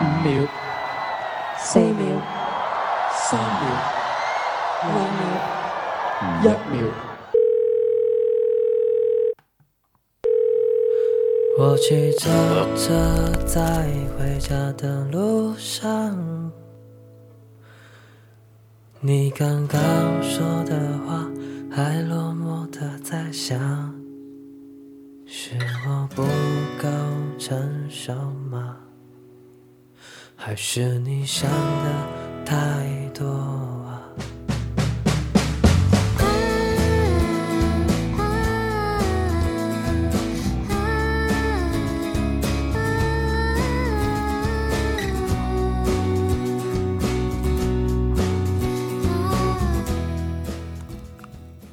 五秒、四秒、三秒、两秒、一秒。我骑着车在回家的路上，你刚刚说的话还落寞的在想，是我不够成熟吗？还是你想的太多啊？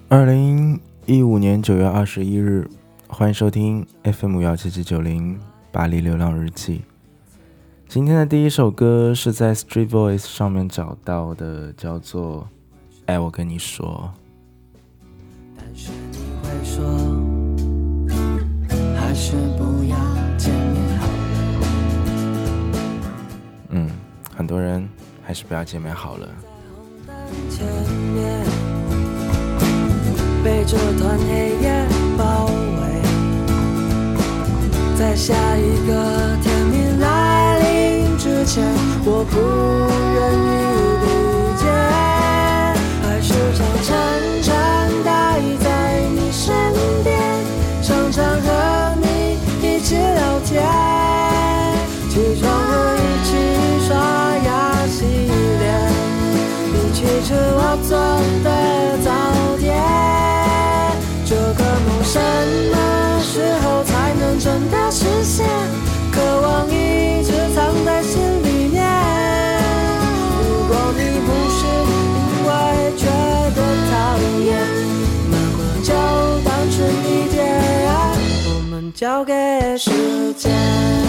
二零一五年九月二十一日，欢迎收听 FM 幺七七九零巴黎流浪日记。今天的第一首歌是在 street voice 上面找到的叫做哎我跟你说。但是你会说还是不要见面好了。嗯很多人还是不要见面好了。在红灯前面被这团黑夜包围在下一个天不愿意交给时间。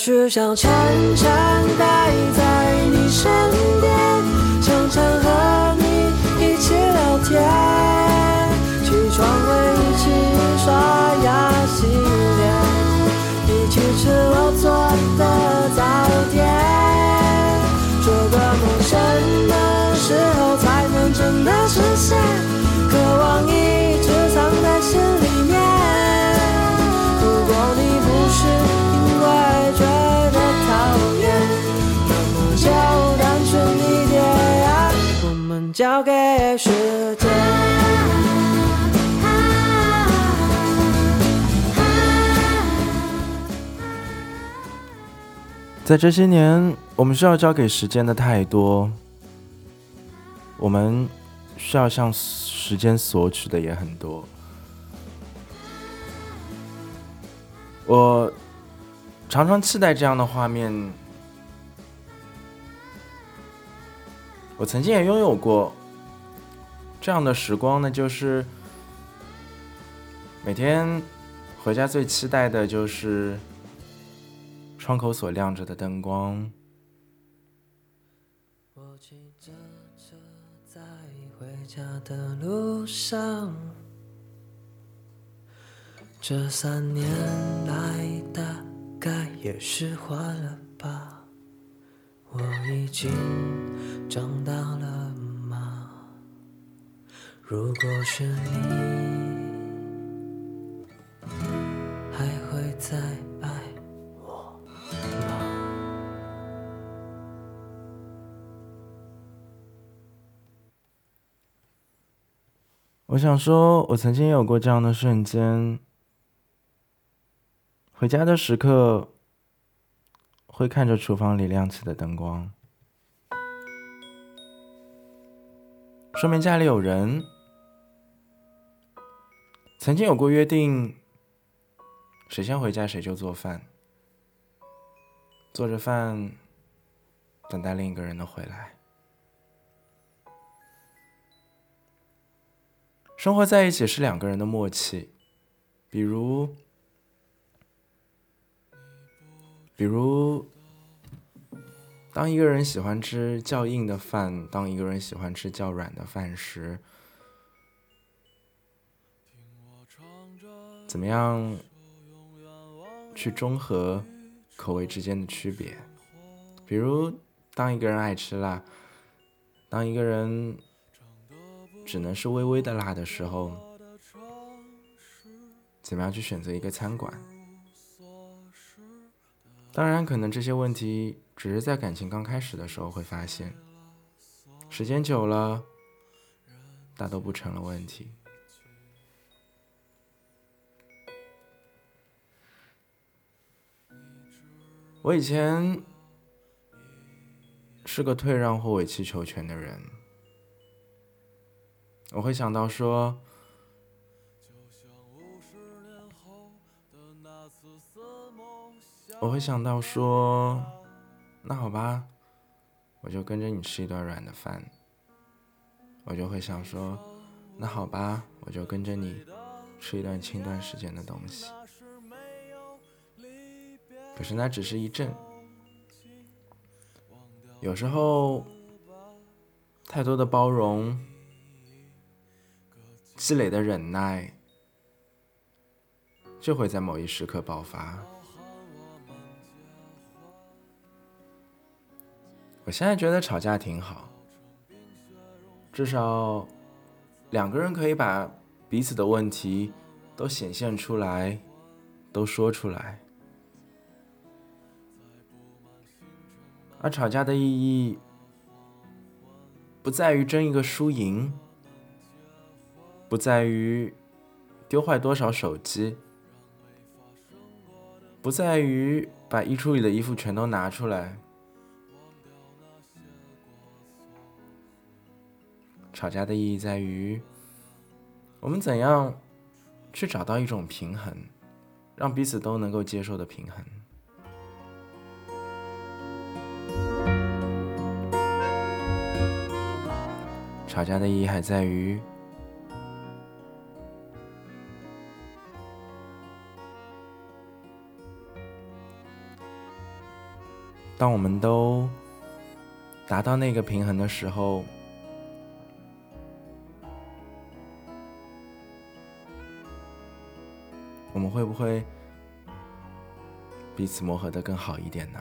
我只想沉沉待在在这些年我们需要交给时间的太多我们需要向时间索取的也很多。我常常期待这样的画面我曾经也拥有过这样的时光那就是每天回家最期待的就是窗口所亮着的灯光。我骑着车在回家的路上，这三年来大概也释怀了吧？我已经长大了吗？如果是你，还会在？我想说，我曾经也有过这样的瞬间。回家的时刻，会看着厨房里亮起的灯光，说明家里有人。曾经有过约定，谁先回家谁就做饭，做着饭，等待另一个人的回来。生活在一起是两个人的默契，比如，比如，当一个人喜欢吃较硬的饭，当一个人喜欢吃较软的饭时，怎么样去中和口味之间的区别？比如，当一个人爱吃辣，当一个人。只能是微微的辣的时候，怎么样去选择一个餐馆？当然，可能这些问题只是在感情刚开始的时候会发现，时间久了，大都不成了问题。我以前是个退让或委曲求全的人。我会想到说，我会想到说，那好吧，我就跟着你吃一顿软的饭。我就会想说，那好吧，我就跟着你吃一段轻段时间的东西。可是那只是一阵，有时候太多的包容。积累的忍耐，就会在某一时刻爆发。我现在觉得吵架挺好，至少两个人可以把彼此的问题都显现出来，都说出来。而吵架的意义，不在于争一个输赢。不在于丢坏多少手机，不在于把衣橱里的衣服全都拿出来。吵架的意义在于，我们怎样去找到一种平衡，让彼此都能够接受的平衡。吵架的意义还在于。当我们都达到那个平衡的时候，我们会不会彼此磨合的更好一点呢？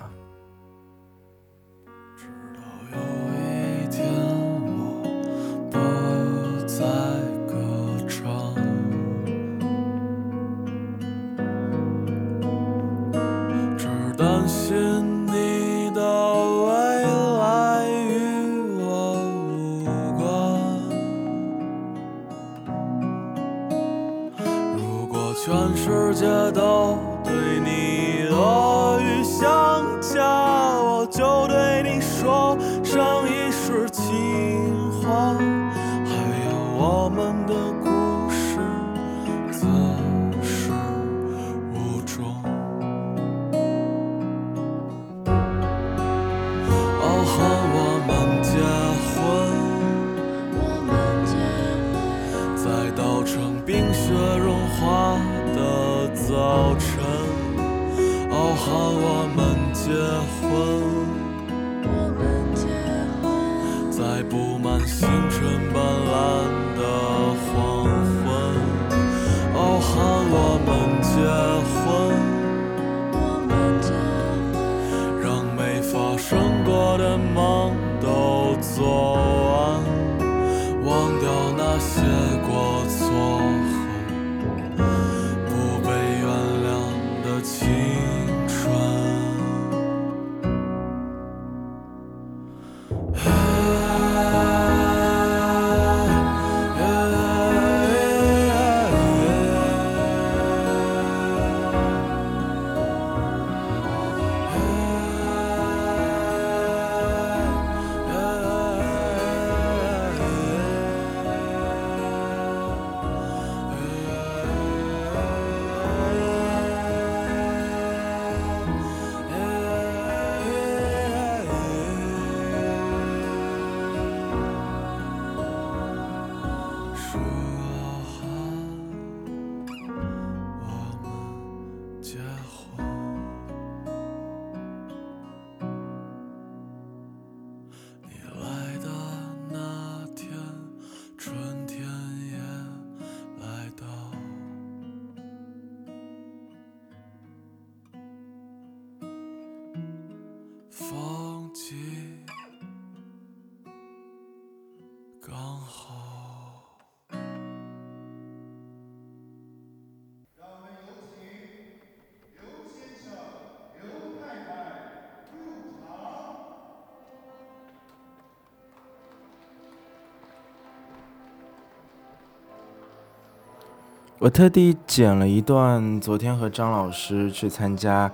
我特地剪了一段昨天和张老师去参加，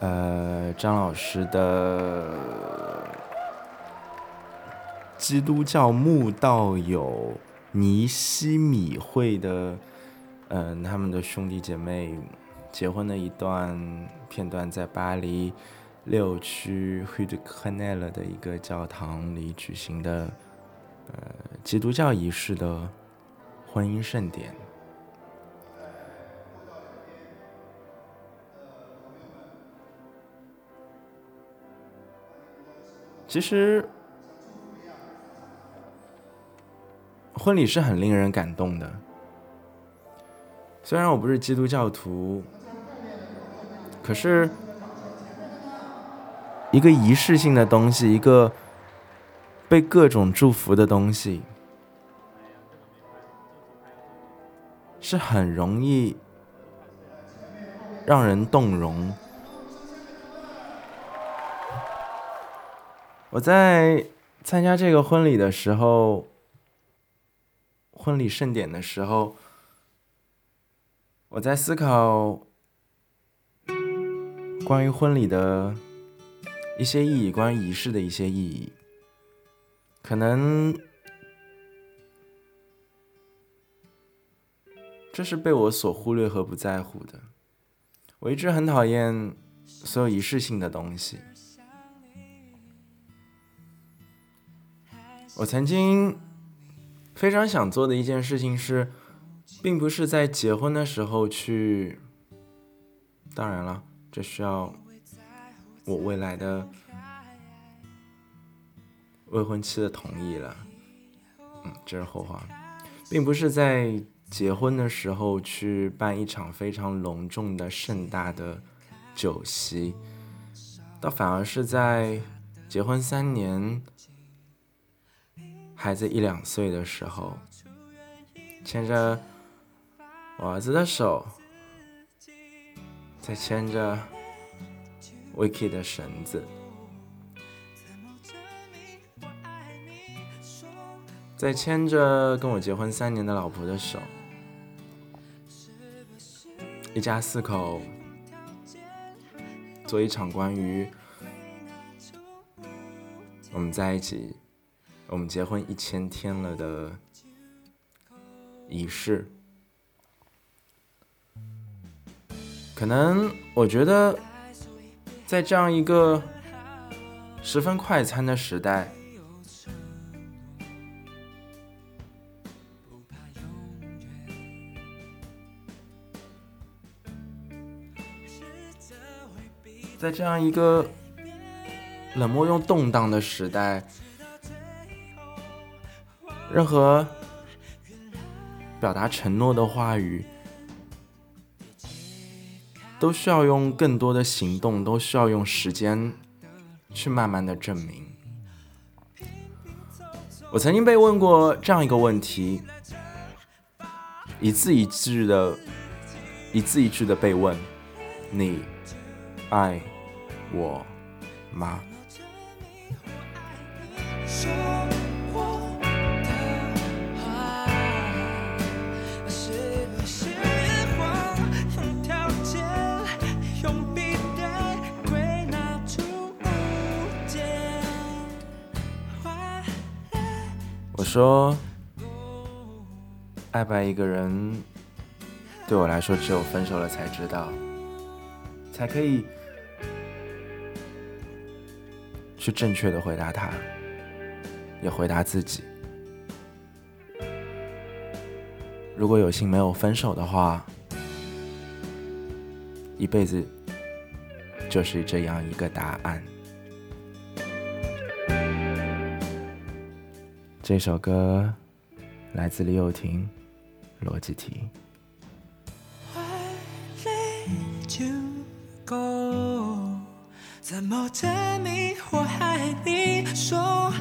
呃，张老师的基督教慕道友尼西米会的，嗯、他们的兄弟姐妹结婚的一段片段，在巴黎六区 h u d c a n e l 的一个教堂里举行的，呃，基督教仪式的婚姻盛典。其实，婚礼是很令人感动的。虽然我不是基督教徒，可是一个仪式性的东西，一个被各种祝福的东西，是很容易让人动容。我在参加这个婚礼的时候，婚礼盛典的时候，我在思考关于婚礼的一些意义，关于仪式的一些意义。可能这是被我所忽略和不在乎的。我一直很讨厌所有仪式性的东西。我曾经非常想做的一件事情是，并不是在结婚的时候去，当然了，这需要我未来的未婚妻的同意了。嗯，这是后话，并不是在结婚的时候去办一场非常隆重的盛大的酒席，倒反而是在结婚三年。孩子一两岁的时候，牵着我儿子的手，再牵着 Vicky 的绳子，再牵着跟我结婚三年的老婆的手，一家四口做一场关于我们在一起。我们结婚一千天了的仪式，可能我觉得，在这样一个十分快餐的时代，在这样一个冷漠又动荡的时代。任何表达承诺的话语，都需要用更多的行动，都需要用时间去慢慢的证明。我曾经被问过这样一个问题，一字一句的，一字一句的被问：“你爱我吗？”说，爱不爱一个人，对我来说，只有分手了才知道，才可以去正确的回答他，也回答自己。如果有幸没有分手的话，一辈子就是这样一个答案。这首歌来自李友廷，《逻辑题》。怎么证明我爱你说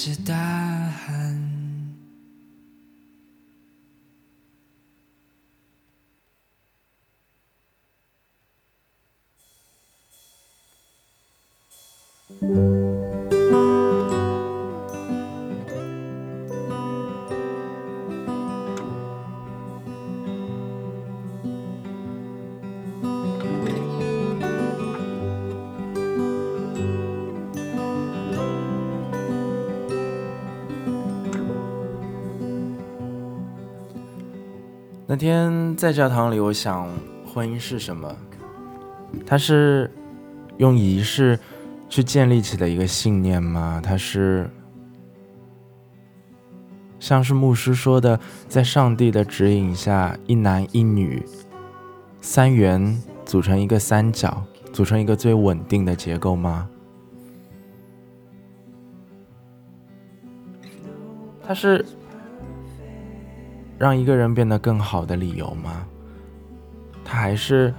是答案？天在教堂里，我想，婚姻是什么？它是用仪式去建立起的一个信念吗？它是像是牧师说的，在上帝的指引下，一男一女三元组成一个三角，组成一个最稳定的结构吗？它是让一个人变得更好的理由吗？它还是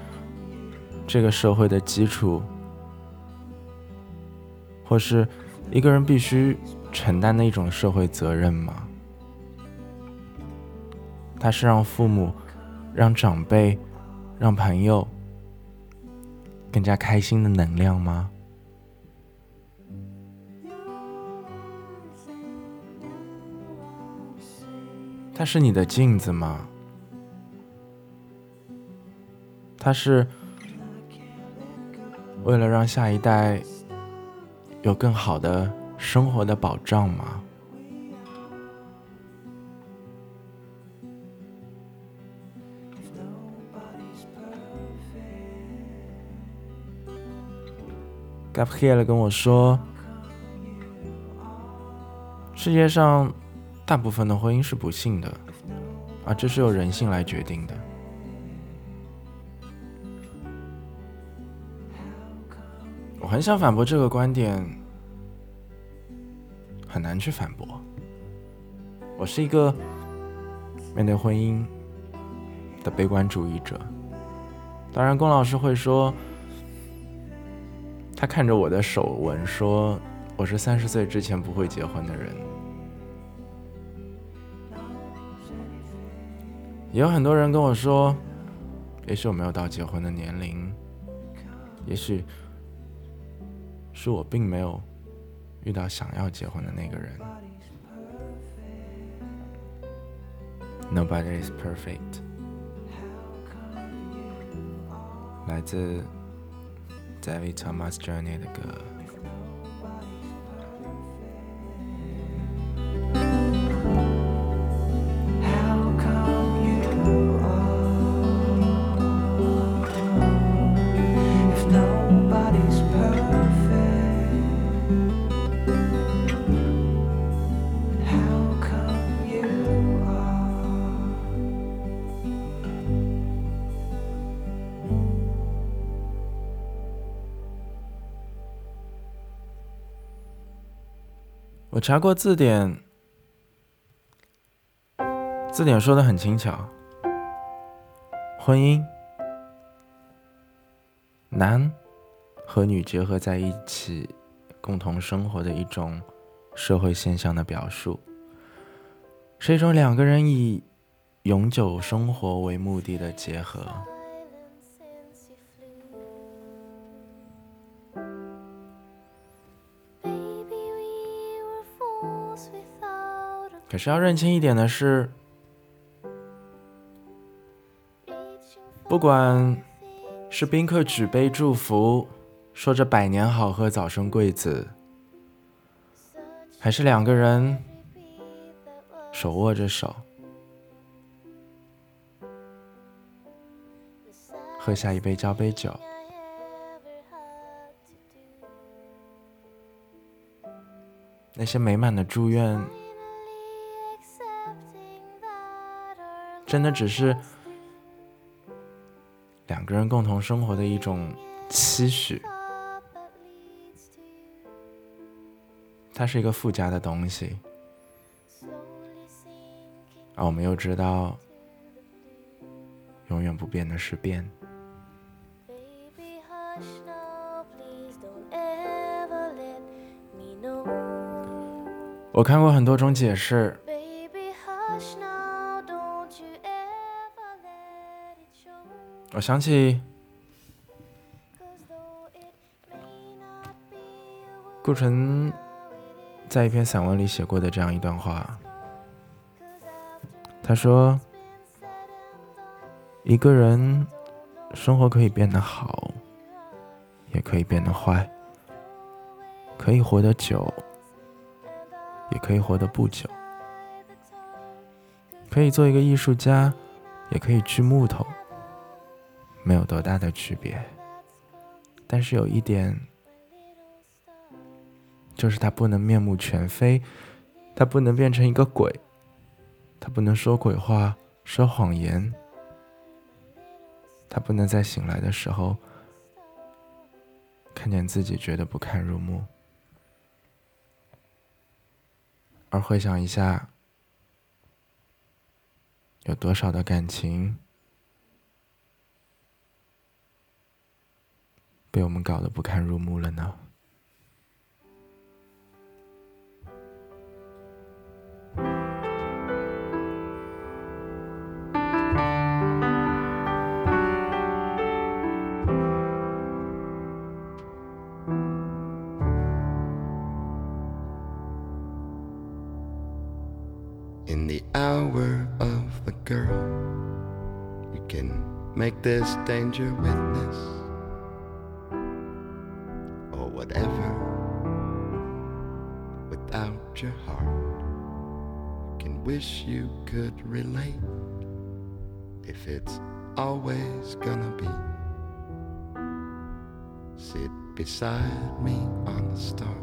这个社会的基础，或是一个人必须承担的一种社会责任吗？它是让父母、让长辈、让朋友更加开心的能量吗？它是你的镜子吗？它是为了让下一代有更好的生活的保障吗？Gabriel 跟我说，世界上大部分的婚姻是不幸的，而这是由人性来决定的。我很想反驳这个观点，很难去反驳。我是一个面对婚姻的悲观主义者。当然，龚老师会说，他看着我的手纹说，我是三十岁之前不会结婚的人。也有很多人跟我说，也许我没有到结婚的年龄，也许是我并没有遇到想要结婚的那个人。Nobody is perfect。来自 David Thomas Journey 的歌。我查过字典，字典说的很轻巧，婚姻，男和女结合在一起，共同生活的一种社会现象的表述，是一种两个人以永久生活为目的的结合。可是要认清一点的是不管是宾客举杯祝福说着百年好合早生贵子还是两个人手握着手喝下一杯交杯酒。那些美满的祝愿真的只是两个人共同生活的一种期许，它是一个附加的东西，而我们又知道，永远不变的是变。我看过很多种解释，我想起顾城在一篇散文里写过的这样一段话。他说：“一个人生活可以变得好，也可以变得坏，可以活得久。”也可以活得不久，可以做一个艺术家，也可以锯木头，没有多大的区别。但是有一点，就是他不能面目全非，他不能变成一个鬼，他不能说鬼话、说谎言，他不能在醒来的时候看见自己觉得不堪入目。而回想一下，有多少的感情被我们搞得不堪入目了呢？hour of the girl. You can make this danger witness Wish you could relate if it's always gonna be. Sit beside me on the star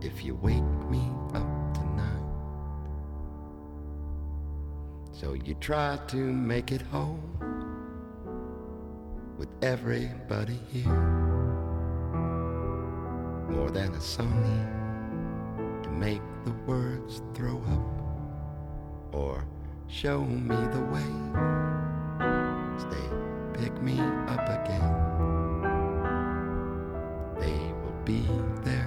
if you wake me up tonight. So you try to make it home with everybody here. More than a song to make the words throw up or show me the way. Stay, pick me up again. They will be there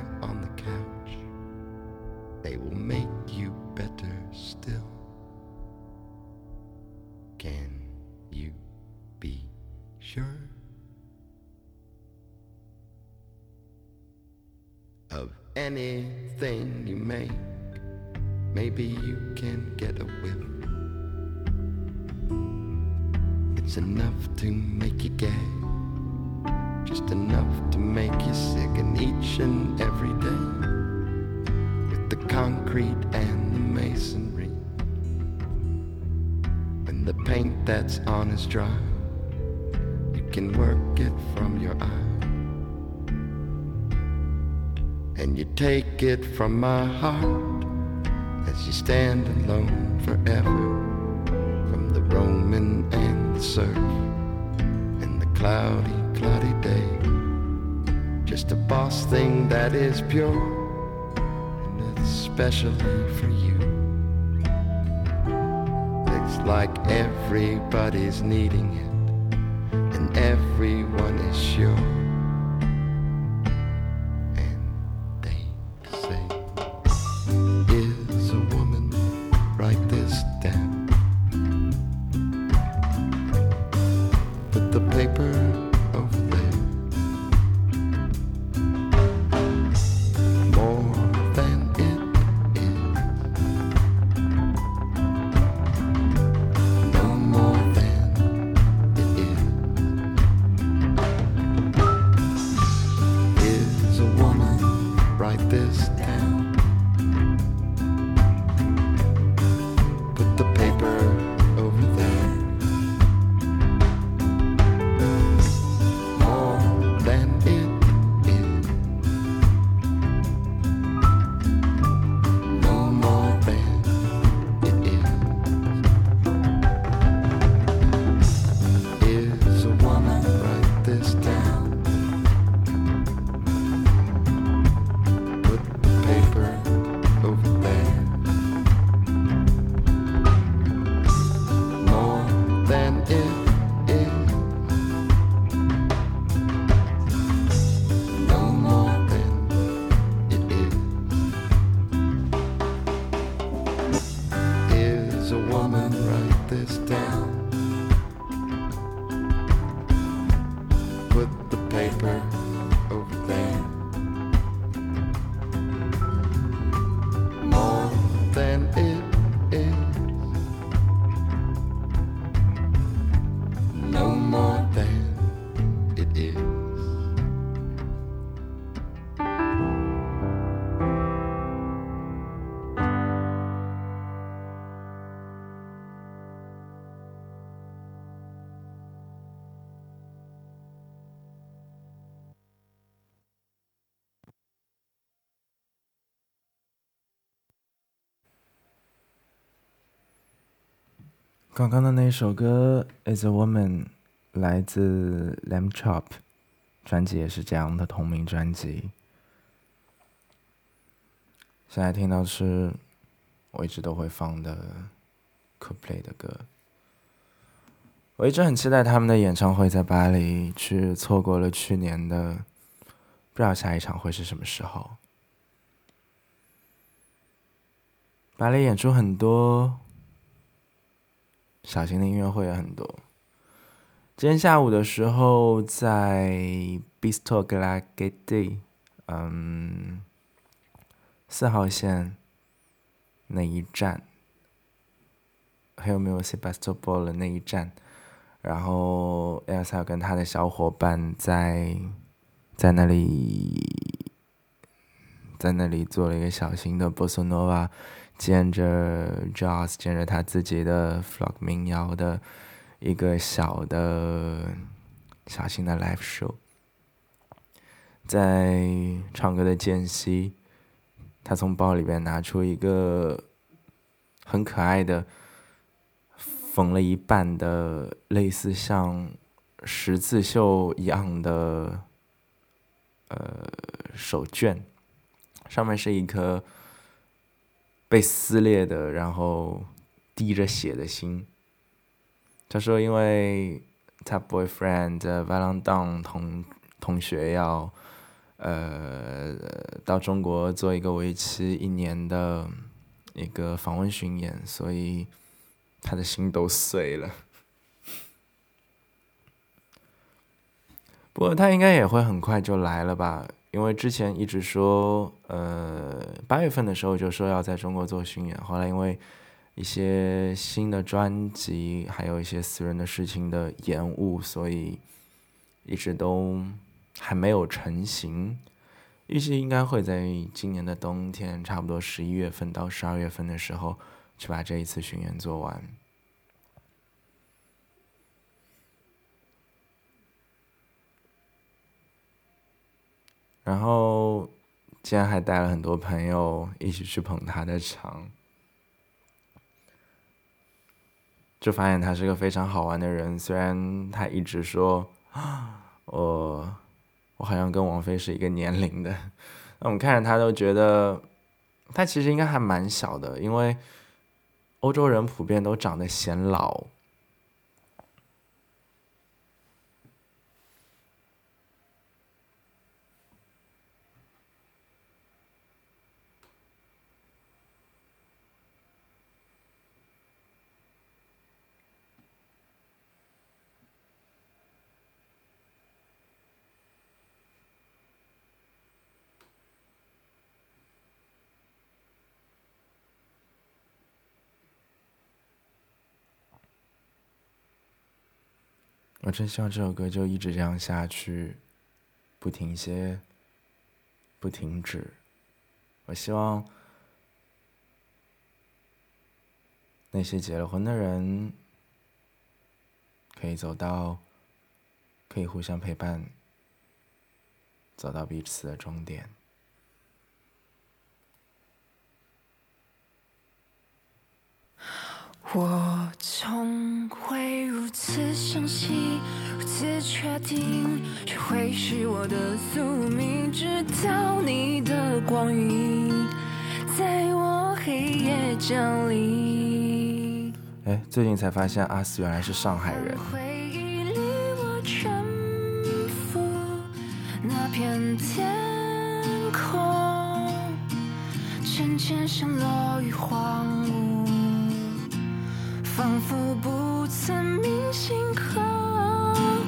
from my heart as you stand alone forever. From the Roman and the surf and the cloudy, cloudy day. Just a boss thing that is pure and especially for you It's like everybody's needing it, and everyone is sure. 刚刚的那首歌《Is a Woman》来自 Lamb Chop，专辑也是这样的同名专辑。现在听到是我一直都会放的 Coldplay 的歌。我一直很期待他们的演唱会在巴黎，却错过了去年的，不知道下一场会是什么时候。巴黎演出很多。小型的音乐会也很多。今天下午的时候，在 Bistro g l a g e d 嗯，四号线那一站，还有没有 Sebastopol 的那一站？然后 Elsa 跟他的小伙伴在在那里，在那里做了一个小型的 Bossa Nova。兼着 jazz，兼着他自己的 folk 民谣的一个小的、小型的 live show，在唱歌的间隙，他从包里边拿出一个很可爱的缝了一半的类似像十字绣一样的呃手绢，上面是一颗。被撕裂的，然后滴着血的心。他说：“因为他 boyfriend Valentine 同同学要呃到中国做一个为期一年的一个访问巡演，所以他的心都碎了。不过他应该也会很快就来了吧。”因为之前一直说，呃，八月份的时候就说要在中国做巡演，后来因为一些新的专辑，还有一些私人的事情的延误，所以一直都还没有成型。预计应该会在今年的冬天，差不多十一月份到十二月份的时候，去把这一次巡演做完。然后，竟然还带了很多朋友一起去捧他的场，就发现他是个非常好玩的人。虽然他一直说，我我好像跟王菲是一个年龄的，那我们看着他都觉得，他其实应该还蛮小的，因为欧洲人普遍都长得显老。我真希望这首歌就一直这样下去，不停歇，不停止。我希望那些结了婚的人可以走到，可以互相陪伴，走到彼此的终点。我从未如此相信，如此确定，这会是我的宿命，直到你的光晕在我黑夜降临。哎，最近才发现阿四原来是上海人。回忆里我沉浮，那片天空，渐渐像落雨荒芜。仿佛不曾铭心刻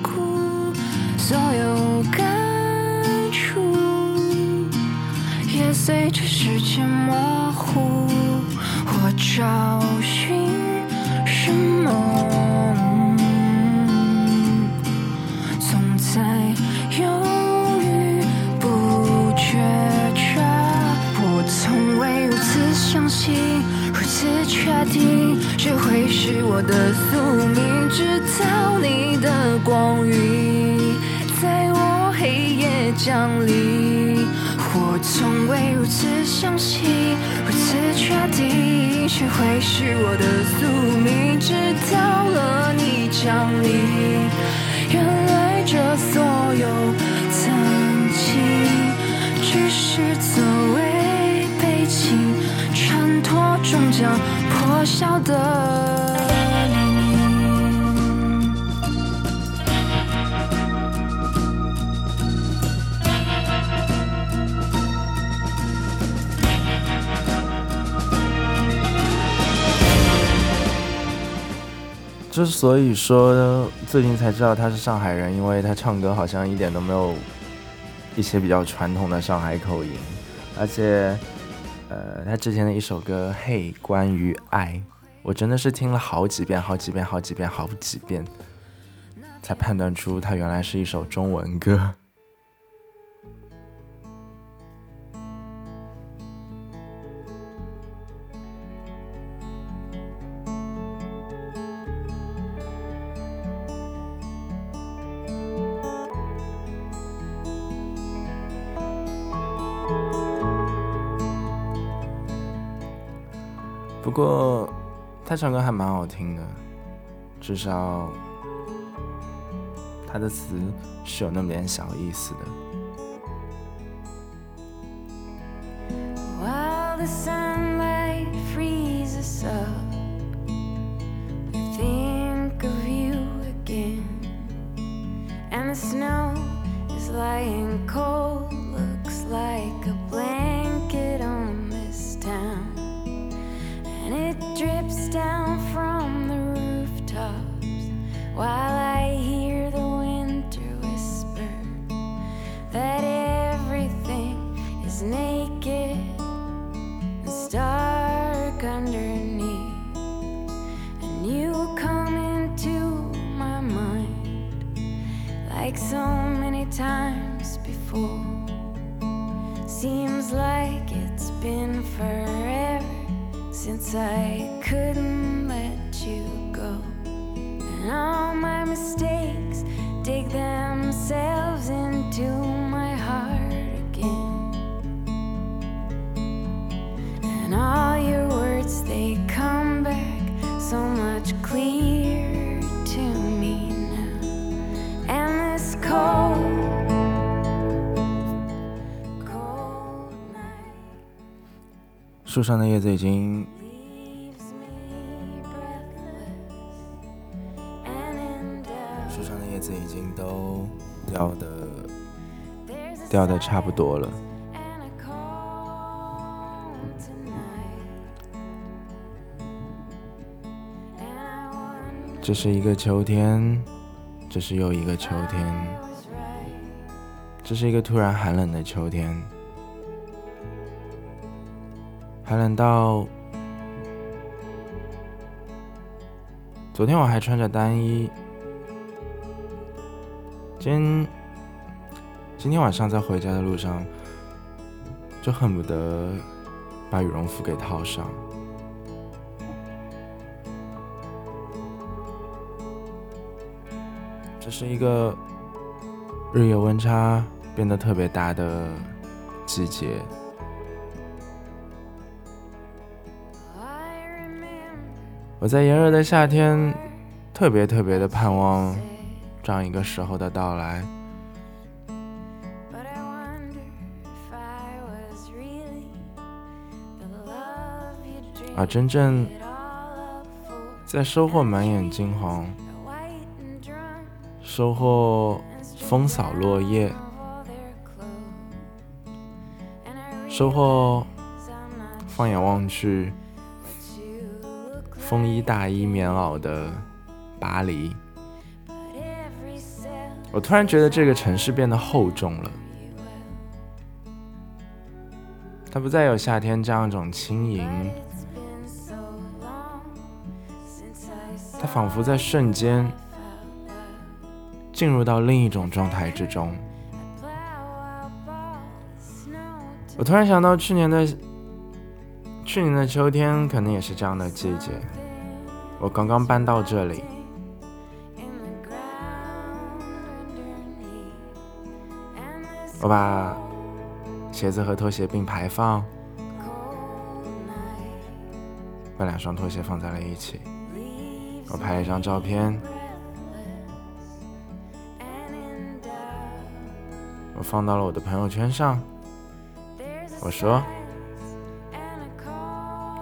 骨，所有感触也随着时间模糊。我找光晕在我黑夜降临。我从未如此相信，如此确定，谁会是我的宿命？直到了你降临，原来这所有曾经，只是作为背景，衬托终将破晓的之所以说最近才知道他是上海人，因为他唱歌好像一点都没有一些比较传统的上海口音，而且，呃，他之前的一首歌《嘿，关于爱》，我真的是听了好几遍、好几遍、好几遍、好几遍，才判断出他原来是一首中文歌。他唱歌还蛮好听的，至少他的词是有那么点小意思的。Seems like it's been forever since I couldn't let you go. And all my mistakes dig themselves 树上的叶子已经树上的叶子已经都掉的掉的差不多了。这是一个秋天这是又一个秋天这是一个突然寒冷的秋天。寒冷到昨天我还穿着单衣，今今天晚上在回家的路上，就恨不得把羽绒服给套上。这是一个日夜温差变得特别大的季节。我在炎热的夏天，特别特别的盼望这样一个时候的到来。而真正.在收获满眼金黄收获风扫落叶收获放眼望去风衣、大衣、棉袄的巴黎，我突然觉得这个城市变得厚重了。它不再有夏天这样一种轻盈，它仿佛在瞬间进入到另一种状态之中。我突然想到去年的。去年的秋天，可能也是这样的季节。我刚刚搬到这里，我把鞋子和拖鞋并排放，把两双拖鞋放在了一起。我拍了一张照片，我放到了我的朋友圈上。我说：“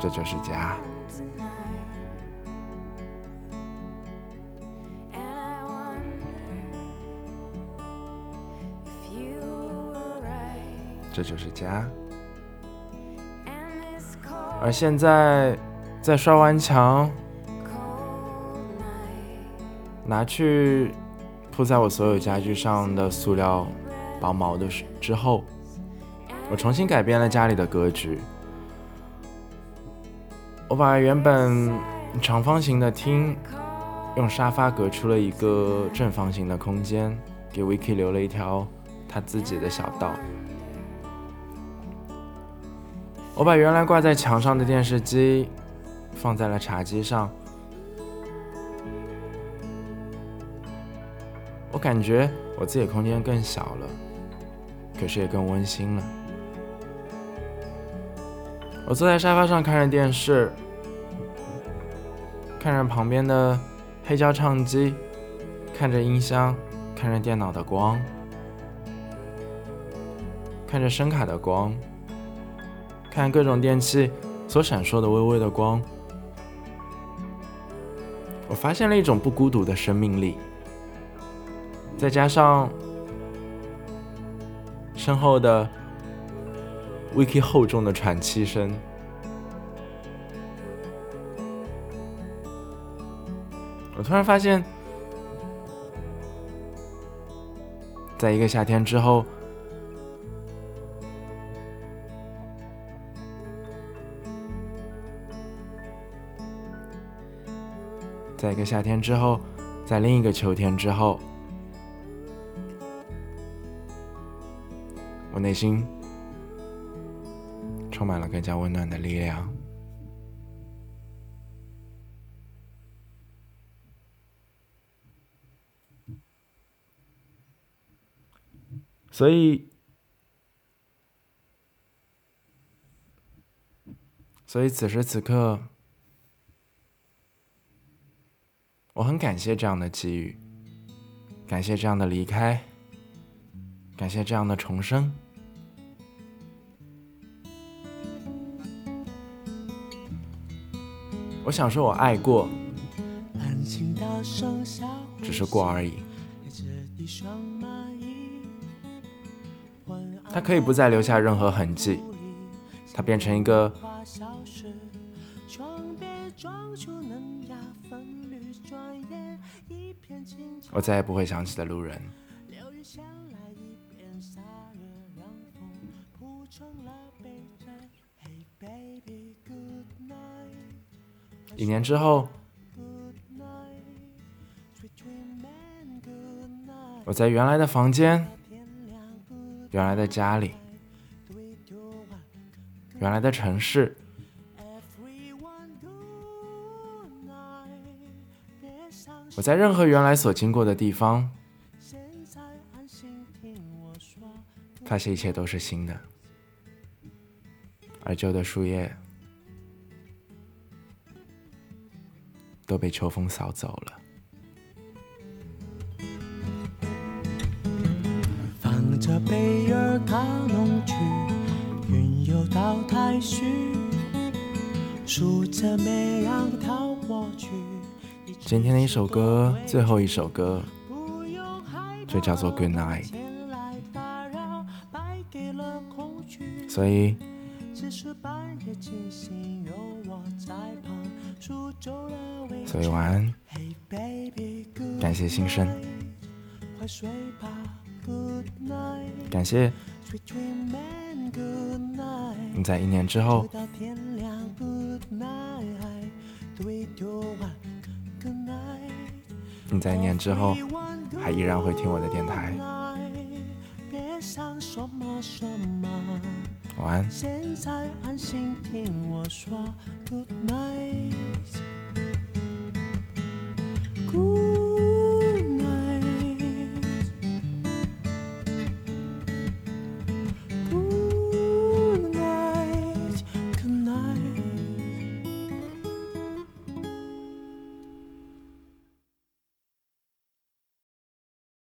这就是家。”这就是家。而现在，在刷完墙，拿去铺在我所有家具上的塑料薄毛的之后，我重新改变了家里的格局。我把原本长方形的厅用沙发隔出了一个正方形的空间，给 Vicky 留了一条他自己的小道。我把原来挂在墙上的电视机放在了茶几上，我感觉我自己的空间更小了，可是也更温馨了。我坐在沙发上看着电视，看着旁边的黑胶唱机，看着音箱，看着电脑的光，看着声卡的光。看各种电器所闪烁的微微的光，我发现了一种不孤独的生命力。再加上身后的 Vicky 厚重的喘气声，我突然发现，在一个夏天之后。在一个夏天之后，在另一个秋天之后，我内心充满了更加温暖的力量。所以，所以此时此刻。我很感谢这样的机遇，感谢这样的离开，感谢这样的重生。我想说，我爱过，只是过而已。它可以不再留下任何痕迹，它变成一个。我再也不会想起的路人。几年之后，我在原来的房间、原来的家里、原来的城市。我在任何原来所经过的地方，发现一切都是新的，而旧的树叶都被秋风扫走了。放着贝儿去，云游到太虚，数着绵羊逃过去。今天的一首歌，最后一首歌，就叫做《Good Night》。所以，所以晚安，感谢新生，感谢你在一年之后。你在一年之后还依然会听我的电台。晚安。